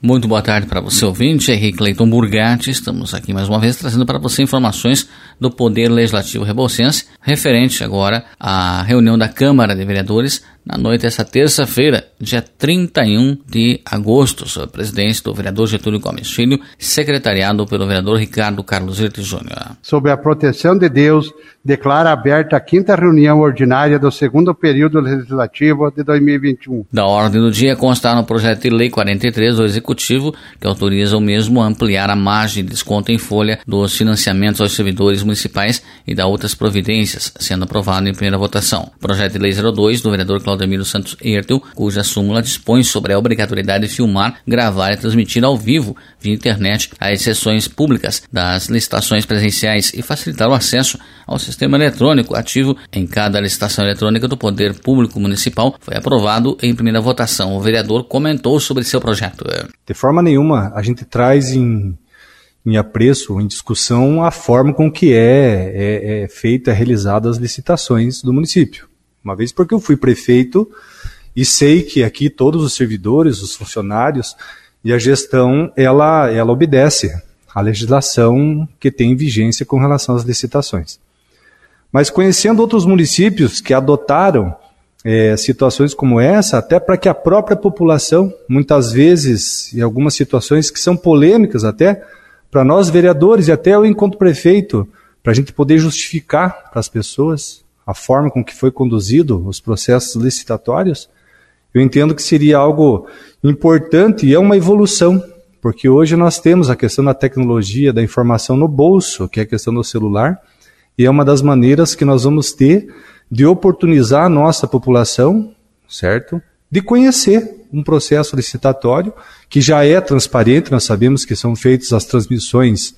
Muito boa tarde para você ouvinte, Henrique Leiton Burgatti. Estamos aqui mais uma vez trazendo para você informações do Poder Legislativo Rebouçense, referente agora à reunião da Câmara de Vereadores na noite dessa terça-feira, dia 31 de agosto, sob a presidência do vereador Getúlio Gomes Filho, secretariado pelo vereador Ricardo Carlos Irte Júnior. Sob a proteção de Deus, declara aberta a quinta reunião ordinária do segundo período legislativo de 2021. Da ordem do dia constar no projeto de lei 43 do Executivo, que autoriza o mesmo a ampliar a margem de desconto em folha dos financiamentos aos servidores municipais e da outras providências, sendo aprovado em primeira votação. Projeto de lei 02 do vereador Claudio Claudemiro Santos Ertel, cuja súmula dispõe sobre a obrigatoriedade de filmar, gravar e transmitir ao vivo, via internet, as sessões públicas das licitações presenciais e facilitar o acesso ao sistema eletrônico ativo em cada licitação eletrônica do Poder Público Municipal, foi aprovado em primeira votação. O vereador comentou sobre seu projeto. De forma nenhuma, a gente traz em em apreço, em discussão, a forma com que é, é, é feita, realizada as licitações do município. Uma vez porque eu fui prefeito e sei que aqui todos os servidores, os funcionários e a gestão, ela, ela obedece à legislação que tem vigência com relação às licitações. Mas conhecendo outros municípios que adotaram é, situações como essa, até para que a própria população, muitas vezes, em algumas situações que são polêmicas até, para nós vereadores e até eu enquanto prefeito, para a gente poder justificar para as pessoas a forma com que foi conduzido os processos licitatórios, eu entendo que seria algo importante e é uma evolução, porque hoje nós temos a questão da tecnologia, da informação no bolso, que é a questão do celular, e é uma das maneiras que nós vamos ter de oportunizar a nossa população, certo? De conhecer um processo licitatório que já é transparente, nós sabemos que são feitas as transmissões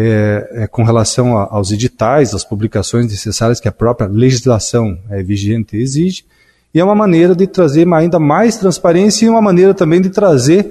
é, é, com relação a, aos editais, às publicações necessárias que a própria legislação é, vigente exige, e é uma maneira de trazer ainda mais transparência e uma maneira também de trazer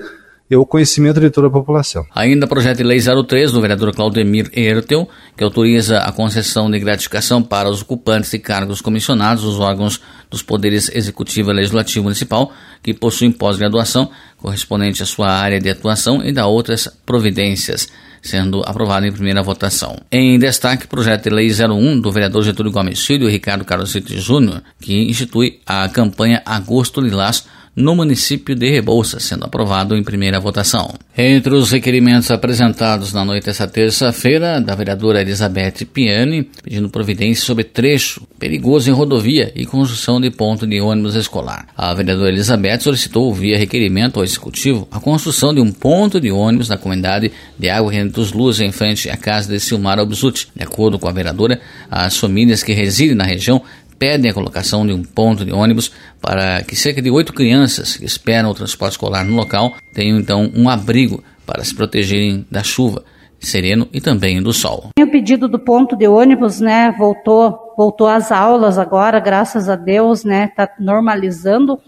o conhecimento de toda a população. Ainda projeto de lei 03 do vereador Claudemir Ertel, que autoriza a concessão de gratificação para os ocupantes de cargos comissionados dos órgãos dos poderes executivo e legislativo municipal que possuem pós-graduação correspondente à sua área de atuação e da outras providências sendo aprovado em primeira votação. Em destaque, projeto de lei 01 do vereador Getúlio Gomes Filho e Ricardo Carlos Júnior, que institui a campanha Agosto Lilás no município de Rebouças, sendo aprovado em primeira votação. Entre os requerimentos apresentados na noite desta terça-feira, da vereadora Elizabeth Piani, pedindo providência sobre trecho perigoso em rodovia e construção de ponto de ônibus escolar. A vereadora Elizabeth solicitou, via requerimento ao Executivo, a construção de um ponto de ônibus na comunidade de Água Renda dos Luz, em frente à casa de Silmar Obsuti. De acordo com a vereadora, as famílias que residem na região pedem a colocação de um ponto de ônibus para que cerca de oito crianças que esperam o transporte escolar no local tenham então um abrigo para se protegerem da chuva sereno e também do sol. O pedido do ponto de ônibus, né, voltou, voltou às aulas agora, graças a Deus, né, tá normalizando.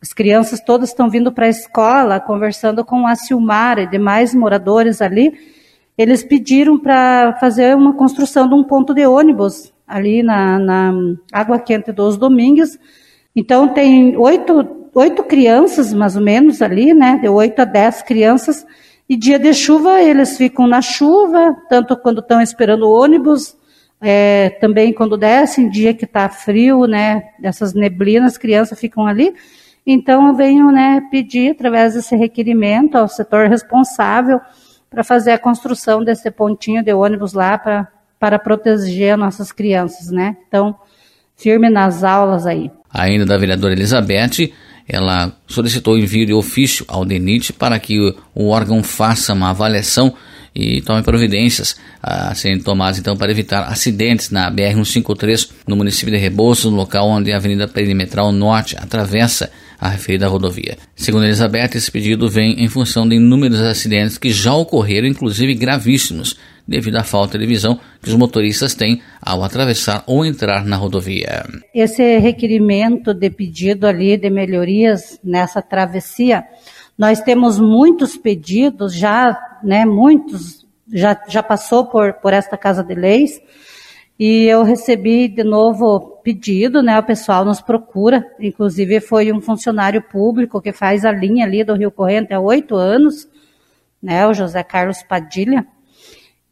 As crianças todas estão vindo para a escola, conversando com a Silmar e demais moradores ali. Eles pediram para fazer uma construção de um ponto de ônibus ali na, na Água Quente dos Domingos. Então tem oito, oito crianças, mais ou menos, ali, né? De oito a dez crianças. E dia de chuva, eles ficam na chuva, tanto quando estão esperando o ônibus, é, também quando descem, dia que está frio, né? Essas neblinas, crianças ficam ali. Então eu venho, né, pedir através desse requerimento ao setor responsável para fazer a construção desse pontinho de ônibus lá para para proteger nossas crianças, né? Então, firme nas aulas aí. Ainda da vereadora Elizabeth, ela solicitou envio de ofício ao DENIT para que o órgão faça uma avaliação e tome providências a serem tomadas então para evitar acidentes na BR-153 no município de Rebouças, no local onde a Avenida Perimetral Norte atravessa a referida rodovia. Segundo Elizabeth, esse pedido vem em função de inúmeros acidentes que já ocorreram, inclusive gravíssimos, devido à falta de visão que os motoristas têm ao atravessar ou entrar na rodovia. Esse requerimento de pedido ali de melhorias nessa travessia, nós temos muitos pedidos já, né, muitos já, já passou por, por esta Casa de Leis, E eu recebi de novo pedido, né? O pessoal nos procura, inclusive foi um funcionário público que faz a linha ali do Rio Corrente há oito anos, né? O José Carlos Padilha.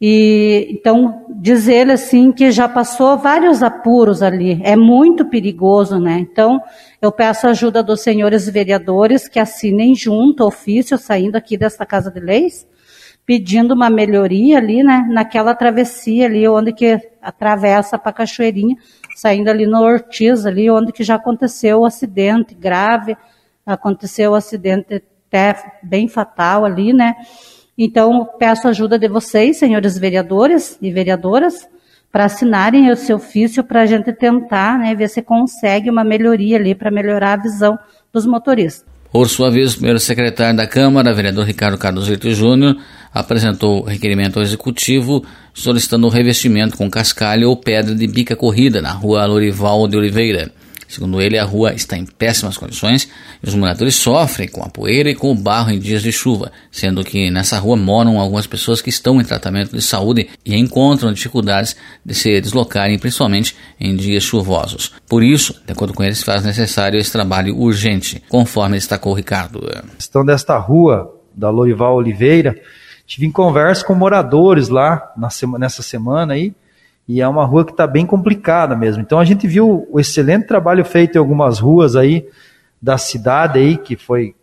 E então diz ele assim que já passou vários apuros ali, é muito perigoso, né? Então eu peço a ajuda dos senhores vereadores que assinem junto ofício saindo aqui desta casa de leis pedindo uma melhoria ali, né, naquela travessia ali, onde que atravessa para Cachoeirinha, saindo ali no Ortiz, ali, onde que já aconteceu o acidente grave, aconteceu o acidente até bem fatal ali, né, então peço ajuda de vocês, senhores vereadores e vereadoras, para assinarem esse ofício para a gente tentar, né, ver se consegue uma melhoria ali, para melhorar a visão dos motoristas. Por sua vez, o primeiro secretário da Câmara, vereador Ricardo Carlos Vito Júnior, apresentou requerimento ao Executivo solicitando o revestimento com cascalho ou pedra de bica corrida na rua Lorival de Oliveira. Segundo ele, a rua está em péssimas condições e os moradores sofrem com a poeira e com o barro em dias de chuva, sendo que nessa rua moram algumas pessoas que estão em tratamento de saúde e encontram dificuldades de se deslocarem, principalmente em dias chuvosos. Por isso, de acordo com ele, se faz necessário esse trabalho urgente, conforme destacou Ricardo. A questão desta rua da Lorival Oliveira, tive em conversa com moradores lá nessa semana aí, e é uma rua que está bem complicada mesmo. Então a gente viu o excelente trabalho feito em algumas ruas aí da cidade aí que foi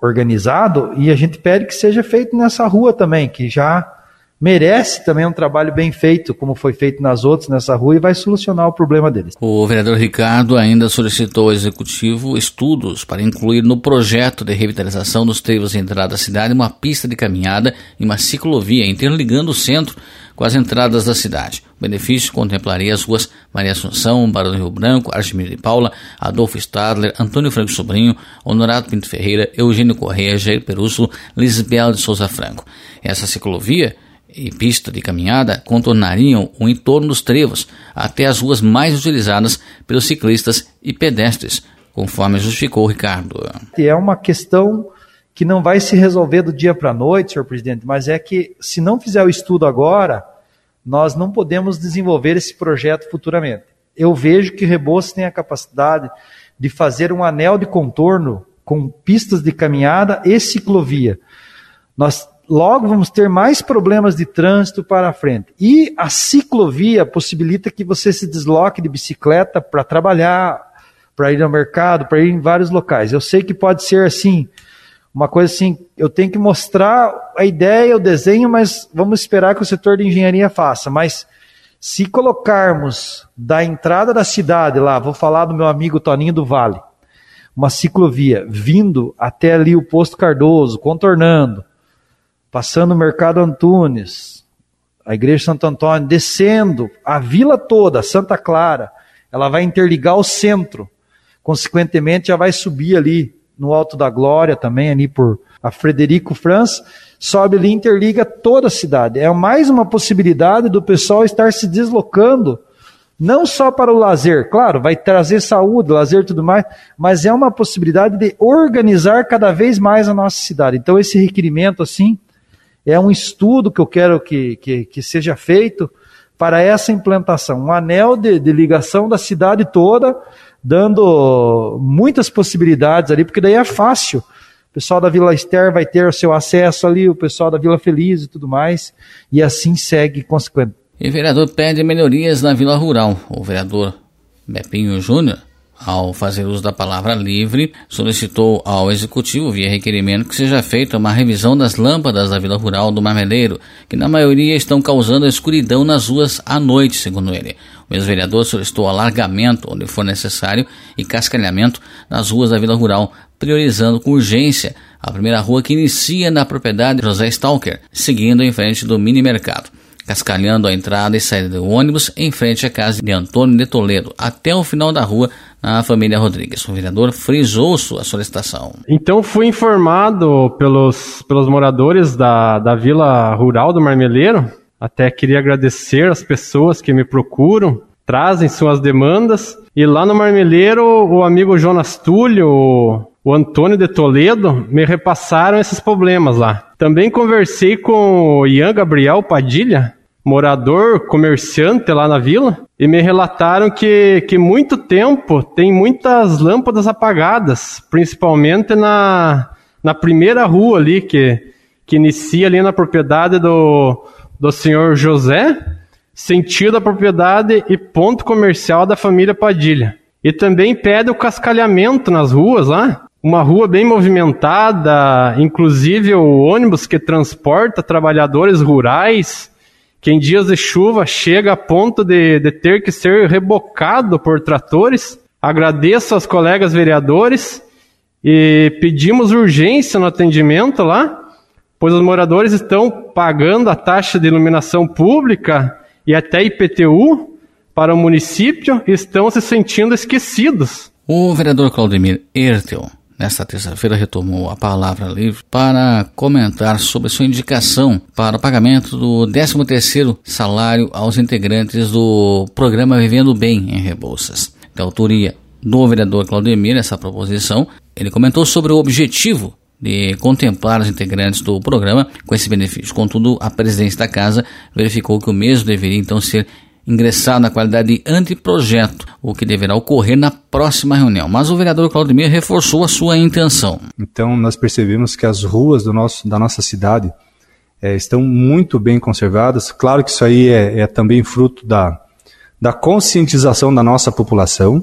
organizado e a gente pede que seja feito nessa rua também, que já merece também um trabalho bem feito, como foi feito nas outras nessa rua, e vai solucionar o problema deles. O vereador Ricardo ainda solicitou ao executivo estudos para incluir no projeto de revitalização dos treinos de entrada da cidade uma pista de caminhada e uma ciclovia interligando o centro com as entradas da cidade. O benefício contemplaria as ruas Maria Assunção, Barão do Rio Branco, Argemiro de Paula, Adolfo Stadler, Antônio Franco Sobrinho, Honorato Pinto Ferreira, Eugênio Correia, Jair Perúcio, Lisbel de Souza Franco. Essa ciclovia e pista de caminhada contornariam o entorno dos trevos até as ruas mais utilizadas pelos ciclistas e pedestres, conforme justificou Ricardo. É uma questão que não vai se resolver do dia para a noite, senhor presidente, mas é que se não fizer o estudo agora, nós não podemos desenvolver esse projeto futuramente. Eu vejo que Rebouças tem a capacidade de fazer um anel de contorno com pistas de caminhada e ciclovia. Nós logo vamos ter mais problemas de trânsito para frente. E a ciclovia possibilita que você se desloque de bicicleta para trabalhar, para ir ao mercado, para ir em vários locais. Eu sei que pode ser assim, uma coisa assim, eu tenho que mostrar a ideia, o desenho, mas vamos esperar que o setor de engenharia faça. Mas se colocarmos da entrada da cidade lá, vou falar do meu amigo Toninho do Vale, uma ciclovia vindo até ali o posto Cardoso, contornando, passando o Mercado Antunes, a Igreja Santo Antônio, descendo a vila toda, Santa Clara, ela vai interligar o centro. Consequentemente, já vai subir ali no Alto da Glória também, ali por a Frederico Franz, sobe ali e interliga toda a cidade. É mais uma possibilidade do pessoal estar se deslocando, não só para o lazer, claro, vai trazer saúde, lazer e tudo mais, mas é uma possibilidade de organizar cada vez mais a nossa cidade. Então, esse requerimento, assim, é um estudo que eu quero que, que, que seja feito para essa implantação. Um anel de, de ligação da cidade toda, dando muitas possibilidades ali, porque daí é fácil. O pessoal da Vila Ester vai ter o seu acesso ali, o pessoal da Vila Feliz e tudo mais, e assim segue consequente. E vereador pede melhorias na Vila Rural. O vereador Bepinho Júnior ao fazer uso da palavra livre, solicitou ao Executivo, via requerimento, que seja feita uma revisão das lâmpadas da Vila Rural do Marmeleiro, que na maioria estão causando escuridão nas ruas à noite, segundo ele. O ex-vereador solicitou alargamento, onde for necessário, e cascalhamento nas ruas da Vila Rural, priorizando com urgência a primeira rua que inicia na propriedade José Stalker, seguindo em frente do mini mercado cascalhando a entrada e saída do ônibus em frente à casa de Antônio de Toledo, até o final da rua na família Rodrigues. O vereador frisou sua solicitação. Então fui informado pelos, pelos moradores da, da vila rural do Marmeleiro. Até queria agradecer as pessoas que me procuram, trazem suas demandas. E lá no Marmeleiro, o amigo Jonas Túlio, o Antônio de Toledo, me repassaram esses problemas lá. Também conversei com o Ian Gabriel Padilha, morador, comerciante lá na vila, e me relataram que, que muito tempo tem muitas lâmpadas apagadas, principalmente na, na primeira rua ali, que, que inicia ali na propriedade do, do senhor José, sentido da propriedade e ponto comercial da família Padilha. E também pede o cascalhamento nas ruas lá, uma rua bem movimentada, inclusive o ônibus que transporta trabalhadores rurais, que em dias de chuva chega a ponto de, de ter que ser rebocado por tratores. Agradeço aos colegas vereadores e pedimos urgência no atendimento lá, pois os moradores estão pagando a taxa de iluminação pública e até IPTU para o município e estão se sentindo esquecidos. O vereador Claudemir Ertel nesta terça-feira, retomou a palavra livre para comentar sobre sua indicação para o pagamento do 13º salário aos integrantes do programa Vivendo Bem em Rebouças. Da autoria do vereador Claudemir, essa proposição, ele comentou sobre o objetivo de contemplar os integrantes do programa com esse benefício. Contudo, a presidência da casa verificou que o mesmo deveria então ser ingressar na qualidade de anteprojeto, o que deverá ocorrer na próxima reunião. Mas o vereador Claudemir reforçou a sua intenção. Então, nós percebemos que as ruas nosso, da nossa cidade é, estão muito bem conservadas. Claro que isso aí é, é também fruto da, da conscientização da nossa população.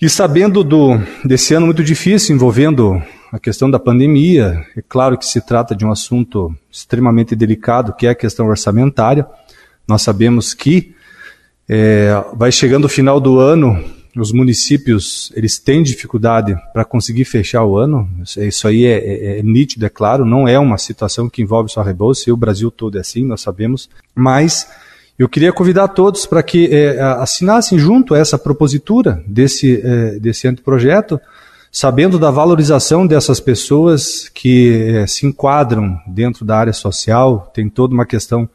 E sabendo do, desse ano muito difícil envolvendo a questão da pandemia, é claro que se trata de um assunto extremamente delicado, que é a questão orçamentária. Nós sabemos que é, vai chegando o final do ano, os municípios eles têm dificuldade para conseguir fechar o ano. Isso aí é, é, é, nítido, é claro. Não é uma situação que envolve só a e o Brasil todo é assim, nós sabemos. Mas eu queria convidar todos para que é, assinassem junto essa propositura desse, é, desse anteprojeto, sabendo da valorização dessas pessoas que é, se enquadram dentro da área social, tem toda uma questão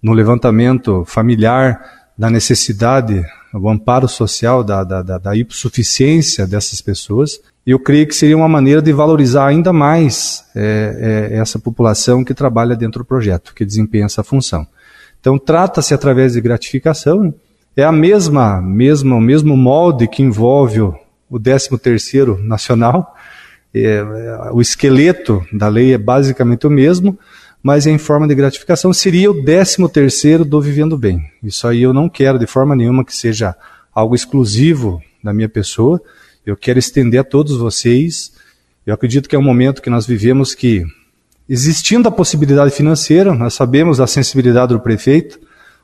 no levantamento familiar, da necessidade, o amparo social, da, da, da, da hipossuficiência dessas pessoas. Eu creio que seria uma maneira de valorizar ainda mais é, é, essa população que trabalha dentro do projeto, que desempenha essa função. Então, trata-se através de gratificação, é a mesma, mesma, o mesmo molde que envolve o, o 13º Nacional, é, o esqueleto da lei é basicamente o mesmo, mas em forma de gratificação seria o décimo terceiro do Vivendo Bem. Isso aí eu não quero de forma nenhuma que seja algo exclusivo da minha pessoa. Eu quero estender a todos vocês. Eu acredito que é um momento que nós vivemos que, existindo a possibilidade financeira, nós sabemos a sensibilidade do prefeito,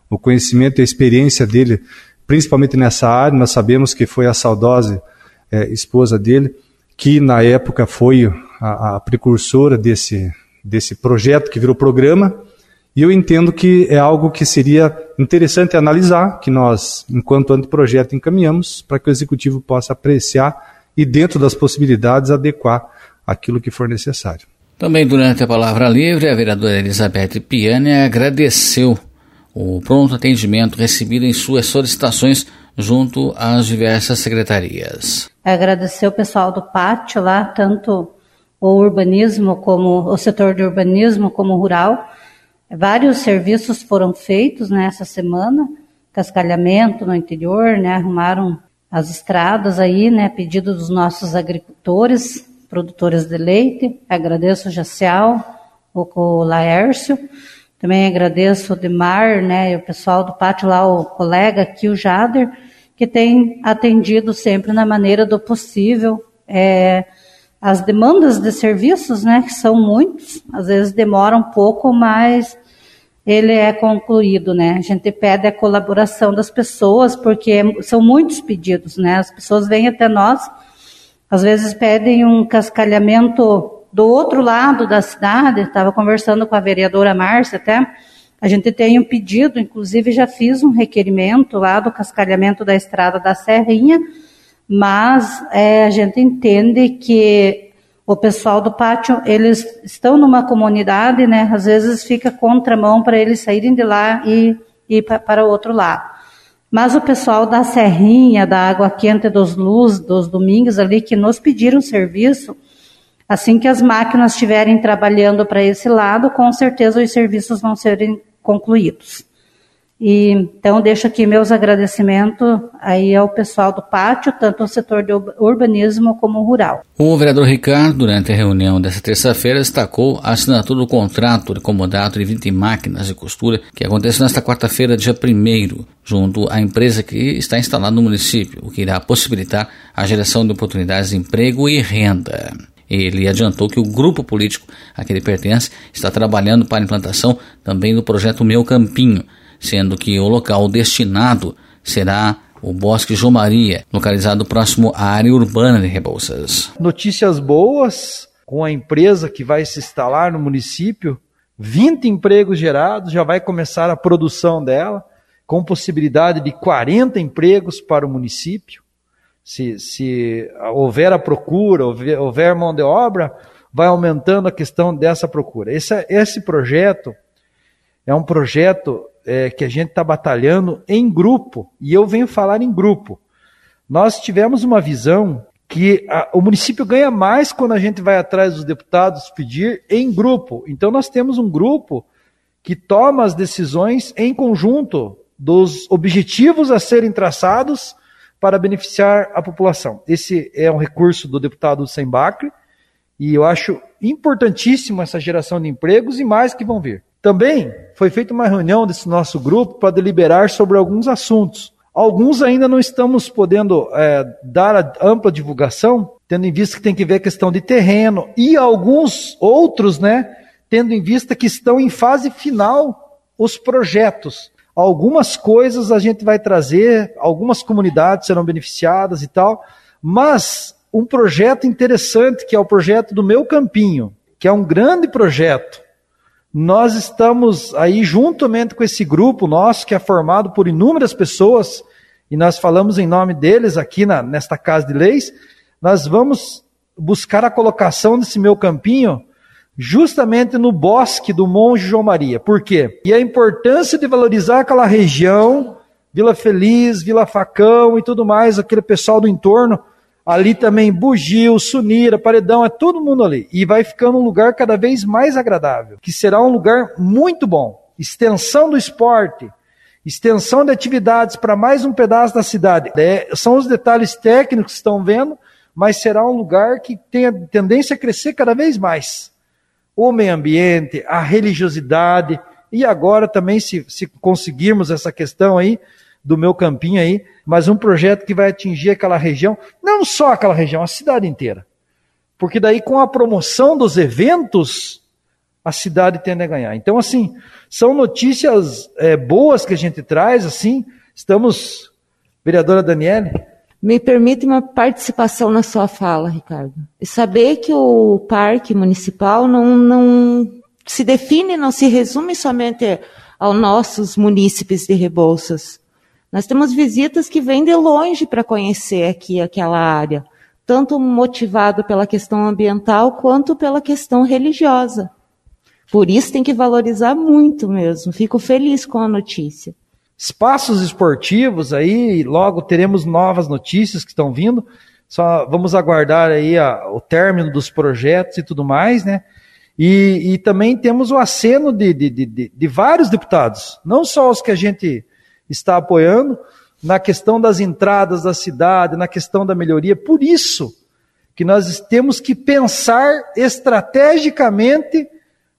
o conhecimento e a experiência dele, principalmente nessa área, nós sabemos que foi a saudosa é, esposa dele, que na época foi a, a precursora desse, desse projeto que virou programa, e eu entendo que é algo que seria interessante analisar, que nós, enquanto anteprojeto, encaminhamos para que o executivo possa apreciar e, dentro das possibilidades, adequar aquilo que for necessário. Também durante a palavra livre, a vereadora Elizabeth Piani agradeceu o pronto atendimento recebido em suas solicitações junto às diversas secretarias. Agradecer o pessoal do pátio lá, tanto o urbanismo como o setor de urbanismo como rural. Vários serviços foram feitos nessa semana, cascalhamento no interior, né, arrumaram as estradas aí, né, pedido dos nossos agricultores, produtores de leite. Agradeço o Jacial, o Laércio. Também agradeço o Demar, né, e o pessoal do pátio lá, o colega aqui, o Jader, que tem atendido sempre na maneira do possível, é, as demandas de serviços, né, que são muitos, às vezes demora um pouco, mas ele é concluído, né? A gente pede a colaboração das pessoas, porque são muitos pedidos, né? As pessoas vêm até nós, às vezes pedem um cascalhamento do outro lado da cidade, estava conversando com a vereadora Márcia até, a gente tem um pedido, inclusive já fiz um requerimento lá do cascalhamento da estrada da Serrinha, mas é, a gente entende que o pessoal do pátio, eles estão numa comunidade, né? Às vezes fica contramão para eles saírem de lá e ir para o outro lado. Mas o pessoal da Serrinha, da Água Quente dos Luz, dos Domingos ali, que nos pediram serviço, assim que as máquinas estiverem trabalhando para esse lado, com certeza os serviços vão serem concluídos. E, então, deixo aqui meus agradecimentos aí ao pessoal do pátio, tanto o setor de urbanismo como rural. O vereador Ricardo, durante a reunião desta terça-feira, destacou a assinatura do contrato de comodato de 20 máquinas de costura que aconteceu nesta quarta-feira, dia 1 junto à empresa que está instalada no município, o que irá possibilitar a geração de oportunidades de emprego e renda. Ele adiantou que o grupo político a que ele pertence está trabalhando para a implantação também do projeto Meu Campinho, sendo que o local destinado será o Bosque João Maria, localizado próximo à área urbana de Rebouças. Notícias boas com a empresa que vai se instalar no município, 20 empregos gerados, já vai começar a produção dela, com possibilidade de 40 empregos para o município. Se, se houver a procura, houver, houver mão de obra, vai aumentando a questão dessa procura. Esse, esse projeto é um projeto é, que a gente está batalhando em grupo, e eu venho falar em grupo. Nós tivemos uma visão que a, o município ganha mais quando a gente vai atrás dos deputados pedir em grupo. Então nós temos um grupo que toma as decisões em conjunto dos objetivos a serem traçados para beneficiar a população. Esse é um recurso do deputado Sembacre e eu acho importantíssimo essa geração de empregos e mais que vão vir. Também foi feita uma reunião desse nosso grupo para deliberar sobre alguns assuntos. Alguns ainda não estamos podendo é, dar a ampla divulgação, tendo em vista que tem que ver a questão de terreno, e alguns outros, né, tendo em vista que estão em fase final os projetos. Algumas coisas a gente vai trazer, algumas comunidades serão beneficiadas e tal, mas um projeto interessante, que é o projeto do Meu Campinho, que é um grande projeto, nós estamos aí juntamente com esse grupo nosso, que é formado por inúmeras pessoas, e nós falamos em nome deles aqui na, nesta Casa de Leis, nós vamos buscar a colocação desse meu campinho justamente no bosque do Monge João Maria. Por quê? E a importância de valorizar aquela região, Vila Feliz, Vila Facão e tudo mais, aquele pessoal do entorno, Ali também Bugio, Sunira, Paredão, é todo mundo ali. E vai ficando um lugar cada vez mais agradável, que será um lugar muito bom. Extensão do esporte, extensão de atividades para mais um pedaço da cidade. É, são os detalhes técnicos que estão vendo, mas será um lugar que tem tendência a crescer cada vez mais. O meio ambiente, a religiosidade, e agora também, se, se conseguirmos essa questão aí, do meu campinho aí, mas um projeto que vai atingir aquela região, não só aquela região, a cidade inteira. Porque daí com a promoção dos eventos, a cidade tende a ganhar. Então, assim, são notícias é, boas que a gente traz, assim, estamos, vereadora Daniele. Me permite uma participação na sua fala, Ricardo. E saber que o parque municipal não, não se define, não se resume somente aos nossos munícipes de Rebouças. Nós temos visitas que vêm de longe para conhecer aqui aquela área, tanto motivado pela questão ambiental quanto pela questão religiosa. Por isso tem que valorizar muito mesmo. Fico feliz com a notícia. Espaços esportivos aí, logo teremos novas notícias que estão vindo. Só vamos aguardar aí a, o término dos projetos e tudo mais, né? E, e também temos o aceno de, de, de, de vários deputados, não só os que a gente está apoiando na questão das entradas da cidade, na questão da melhoria. Por isso que nós temos que pensar estrategicamente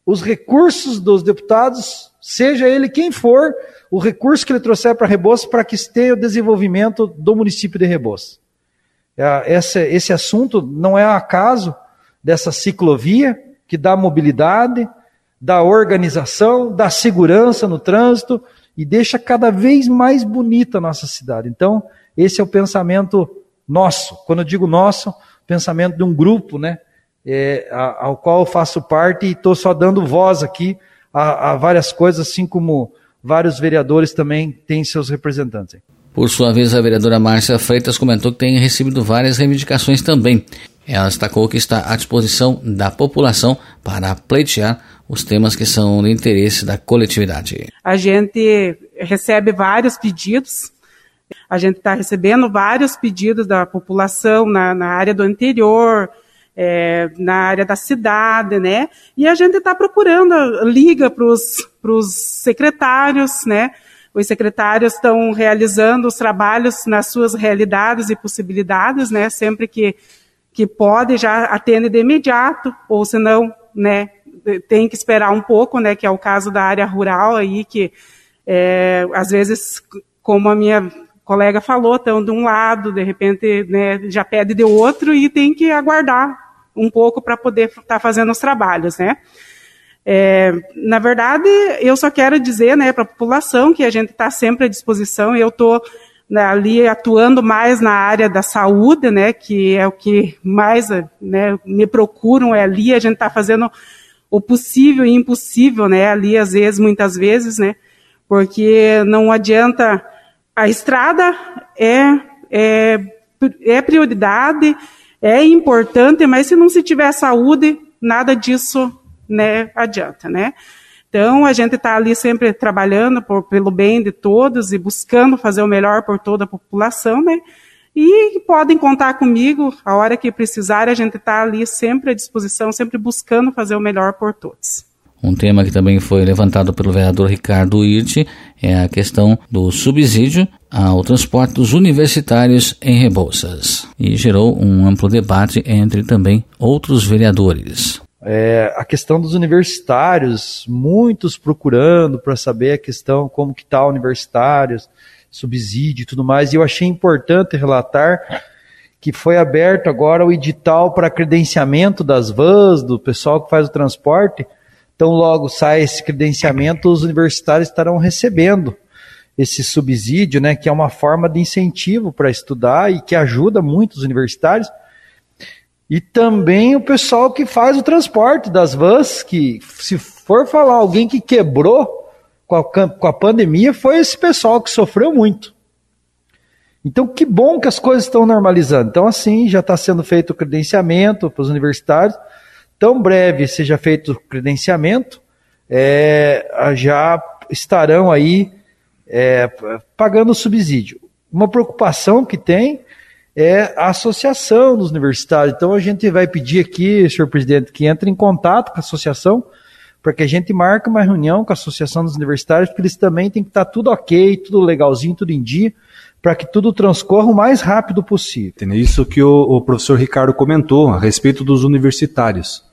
os recursos dos deputados, seja ele quem for, o recurso que ele trouxer para Rebouças para que tenha o desenvolvimento do município de Rebouças. É, esse, esse assunto não é acaso dessa ciclovia que dá mobilidade, dá organização, dá segurança no trânsito, e deixa cada vez mais bonita a nossa cidade. Então, esse é o pensamento nosso. Quando eu digo nosso, pensamento de um grupo, né? É, ao qual eu faço parte e estou só dando voz aqui a, a, várias coisas, assim como vários vereadores também têm seus representantes. Por sua vez, a vereadora Márcia Freitas comentou que tem recebido várias reivindicações também. Ela destacou que está à disposição da população para pleitear os temas que são de interesse da coletividade. A gente recebe vários pedidos, a gente está recebendo vários pedidos da população na, na área do interior, é, na área da cidade, né? E a gente está procurando, liga para os secretários, né? os secretários estão realizando os trabalhos nas suas realidades e possibilidades, né? Sempre que, que pode, já atende de imediato, ou se não, né? Tem que esperar um pouco, né? Que é o caso da área rural aí, que é, às vezes, como a minha colega falou, estão de um lado, de repente né, já pede de outro e tem que aguardar um pouco para poder estar tá fazendo os trabalhos, né? É, na verdade, eu só quero dizer né, para a população que a gente está sempre à disposição. Eu estou né, ali atuando mais na área da saúde, né, que é o que mais né, me procuram, é ali a gente está fazendo o possível e impossível, né, ali às vezes, muitas vezes, né, porque não adianta, a estrada é, é, é prioridade, é importante, mas se não se tiver saúde, nada disso né, adianta, né? Então, a gente está ali sempre trabalhando por, pelo bem de todos e buscando fazer o melhor por toda a população, né? E podem contar comigo, a hora que precisar, a gente está ali sempre à disposição, sempre buscando fazer o melhor por todos. Um tema que também foi levantado pelo vereador Ricardo Irte é a questão do subsídio ao transporte dos universitários em Rebouças e gerou um amplo debate entre também outros vereadores. É, a questão dos universitários, muitos procurando para saber a questão como que está universitários, subsídio e tudo mais, e eu achei importante relatar que foi aberto agora o edital para credenciamento das vans, do pessoal que faz o transporte, então logo sai esse credenciamento, os universitários estarão recebendo esse subsídio, né, que é uma forma de incentivo para estudar e que ajuda muito os universitários, e também o pessoal que faz o transporte das vans, que se for falar alguém que quebrou com a, com a pandemia, foi esse pessoal que sofreu muito. Então, que bom que as coisas estão normalizando. Então, assim, já está sendo feito o credenciamento para os universitários. Tão breve seja feito o credenciamento, é, já estarão aí é, pagando o subsídio. Uma preocupação que tem é a associação dos universitários. Então a gente vai pedir aqui, senhor presidente, que entre em contato com a associação, para que a gente marque uma reunião com a associação dos universitários, porque eles também têm que estar tudo ok, tudo legalzinho, tudo em dia, para que tudo transcorra o mais rápido possível. Isso que o, o professor Ricardo comentou a respeito dos universitários.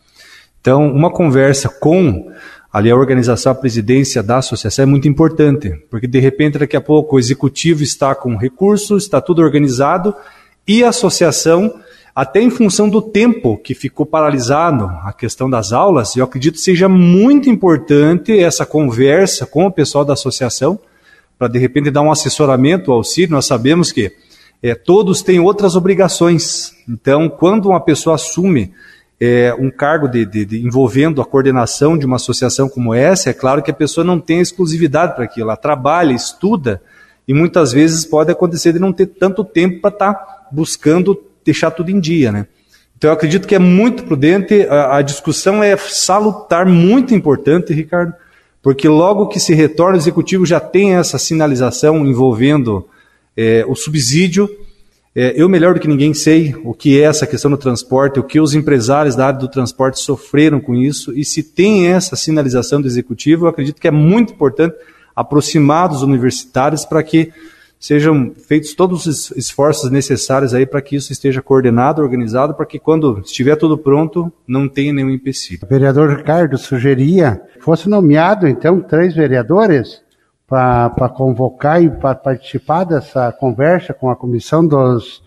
Então, uma conversa com ali a organização, a presidência da associação é muito importante, porque de repente daqui a pouco o executivo está com recursos, está tudo organizado e a associação, até em função do tempo que ficou paralisado a questão das aulas, eu acredito que seja muito importante essa conversa com o pessoal da associação, para de repente dar um assessoramento, auxílio. Nós sabemos que é, todos têm outras obrigações. Então, quando uma pessoa assume é, um cargo de, de, de, envolvendo a coordenação de uma associação como essa, é claro que a pessoa não tem exclusividade para aquilo. Ela trabalha, estuda, e muitas vezes pode acontecer de não ter tanto tempo para estar tá buscando deixar tudo em dia, né? Então eu acredito que é muito prudente, a, a discussão é salutar, muito importante, Ricardo, porque logo que se retorna o executivo já tem essa sinalização envolvendo é, o subsídio. É, eu, melhor do que ninguém, sei o que é essa questão do transporte, o que os empresários da área do transporte sofreram com isso, e se tem essa sinalização do executivo, eu acredito que é muito importante aproximar dos universitários para que sejam feitos todos os esforços necessários aí para que isso esteja coordenado, organizado, para que quando estiver tudo pronto, não tenha nenhum empecilho. O vereador Ricardo sugeria que fosse nomeado, então, três vereadores para convocar e para participar dessa conversa com a comissão dos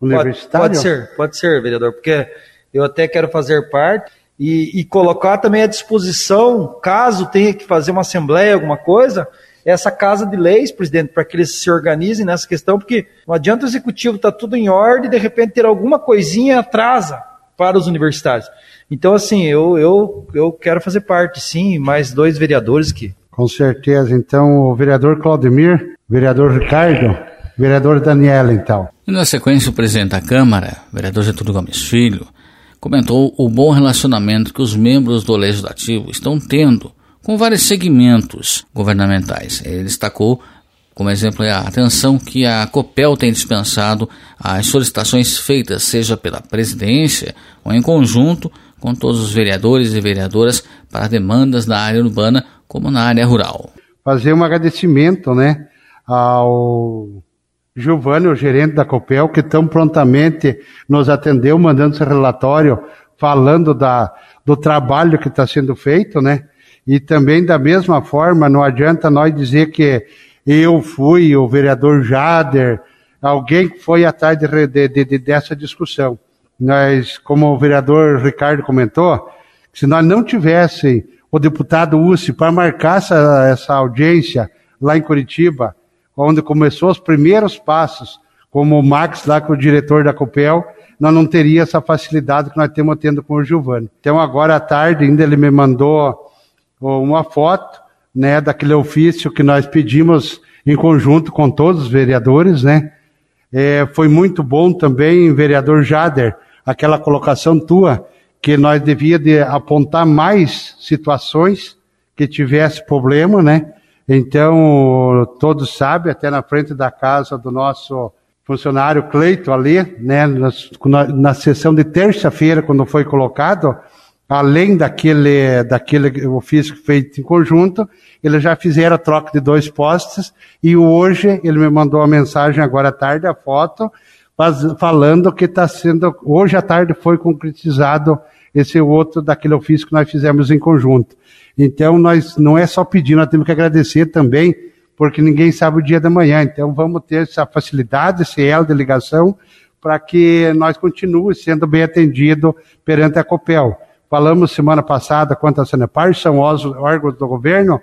universitários? Pode, pode ser, pode ser, vereador, porque eu até quero fazer parte e, e colocar também à disposição, caso tenha que fazer uma assembleia, alguma coisa, essa casa de leis, presidente, para que eles se organizem nessa questão, porque não adianta o executivo estar tá tudo em ordem e de repente ter alguma coisinha atrasa para os universitários. Então, assim, eu, eu, eu quero fazer parte, sim, mais dois vereadores que. Com certeza. Então, o vereador Claudemir, vereador Ricardo, vereador Daniela, então. E na sequência, o presidente da Câmara, vereador Getúlio Gomes Filho, comentou o bom relacionamento que os membros do Legislativo estão tendo com vários segmentos governamentais. Ele destacou como exemplo a atenção que a COPEL tem dispensado às solicitações feitas, seja pela presidência ou em conjunto com todos os vereadores e vereadoras para demandas na área urbana como na área rural. fazer um agradecimento, né, ao Giovanni, o gerente da Copel, que tão prontamente nos atendeu, mandando esse relatório, falando da, do trabalho que está sendo feito, né? E também, da mesma forma, não adianta nós dizer que eu fui, o vereador Jader, alguém que foi atrás de, de, de, dessa discussão. Nós, como o vereador Ricardo comentou, se nós não tivesse o deputado Ussi para marcar essa, essa audiência lá em Curitiba, onde começou os primeiros passos, como o Max lá, que é o diretor da Copel, nós não teria essa facilidade que nós temos tendo com o Giovanni. Então agora à tarde ainda ele me mandou uma foto, né, daquele ofício que nós pedimos em conjunto com todos os vereadores, né? É, foi muito bom também, vereador Jader, aquela colocação tua, que nós devia de apontar mais situações que tivesse problema, né? Então, todos sabem, até na frente da casa do nosso funcionário Cleito ali, né, na, na sessão de terça-feira, quando foi colocado, além daquele, daquele ofício feito em conjunto, eles já fizeram a troca de dois postes e hoje ele me mandou uma mensagem agora à tarde, a foto, falando que está sendo, hoje à tarde foi concretizado esse outro daquele ofício que nós fizemos em conjunto. Então nós não é só pedir, nós temos que agradecer também, porque ninguém sabe o dia da manhã. Então vamos ter essa facilidade, esse elo de ligação, para que nós continue sendo bem atendido perante a COPEL. Falamos semana passada quanto a Sanepar, são órgãos do governo,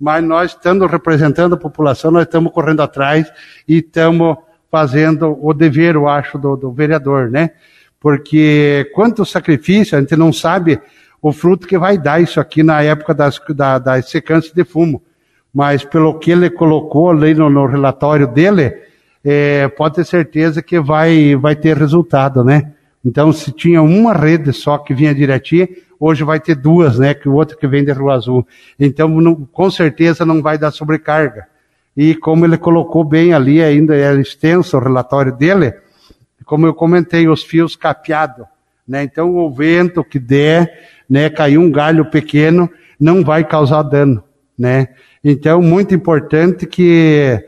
mas nós, estando representando a população, nós estamos correndo atrás e estamos fazendo o dever, eu acho, do, do vereador, né? Porque quanto sacrifício, a gente não sabe o fruto que vai dar isso aqui na época das, da, das secâncias de fumo. Mas pelo que ele colocou ali no, no relatório dele, é, pode ter certeza que vai, vai ter resultado, né? Então, se tinha uma rede só que vinha direitinho, hoje vai ter duas, né? Que o outro que vem de Rio Azul. Então, não, com certeza não vai dar sobrecarga. E como ele colocou bem ali, ainda é extenso o relatório dele, como eu comentei, os fios capeados, né? Então, o vento que der, né? Caiu um galho pequeno, não vai causar dano, né? Então, muito importante que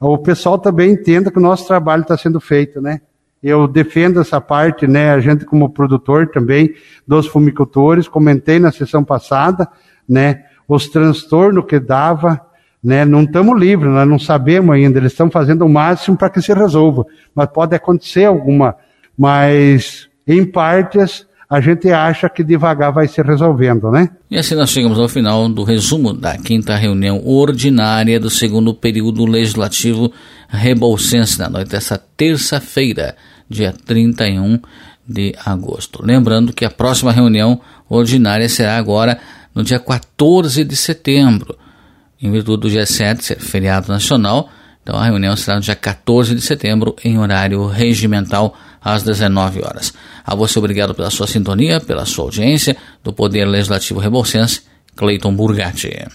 o pessoal também entenda que o nosso trabalho está sendo feito, né? Eu defendo essa parte, né? A gente como produtor também dos fumicultores, comentei na sessão passada, né? Os transtornos que dava, né? Não estamos livres, nós não sabemos ainda. Eles estão fazendo o máximo para que se resolva, mas pode acontecer alguma. Mas em partes a gente acha que devagar vai se resolvendo, né? E assim nós chegamos ao final do resumo da quinta reunião ordinária do segundo período legislativo Rebolsense na noite dessa terça-feira dia 31 de agosto. Lembrando que a próxima reunião ordinária será agora no dia 14 de setembro, em virtude do dia 7 ser feriado nacional. Então a reunião será no dia 14 de setembro, em horário regimental, às 19 horas. A você obrigado pela sua sintonia, pela sua audiência, do Poder Legislativo Rebolsense, Cleiton Burgatti.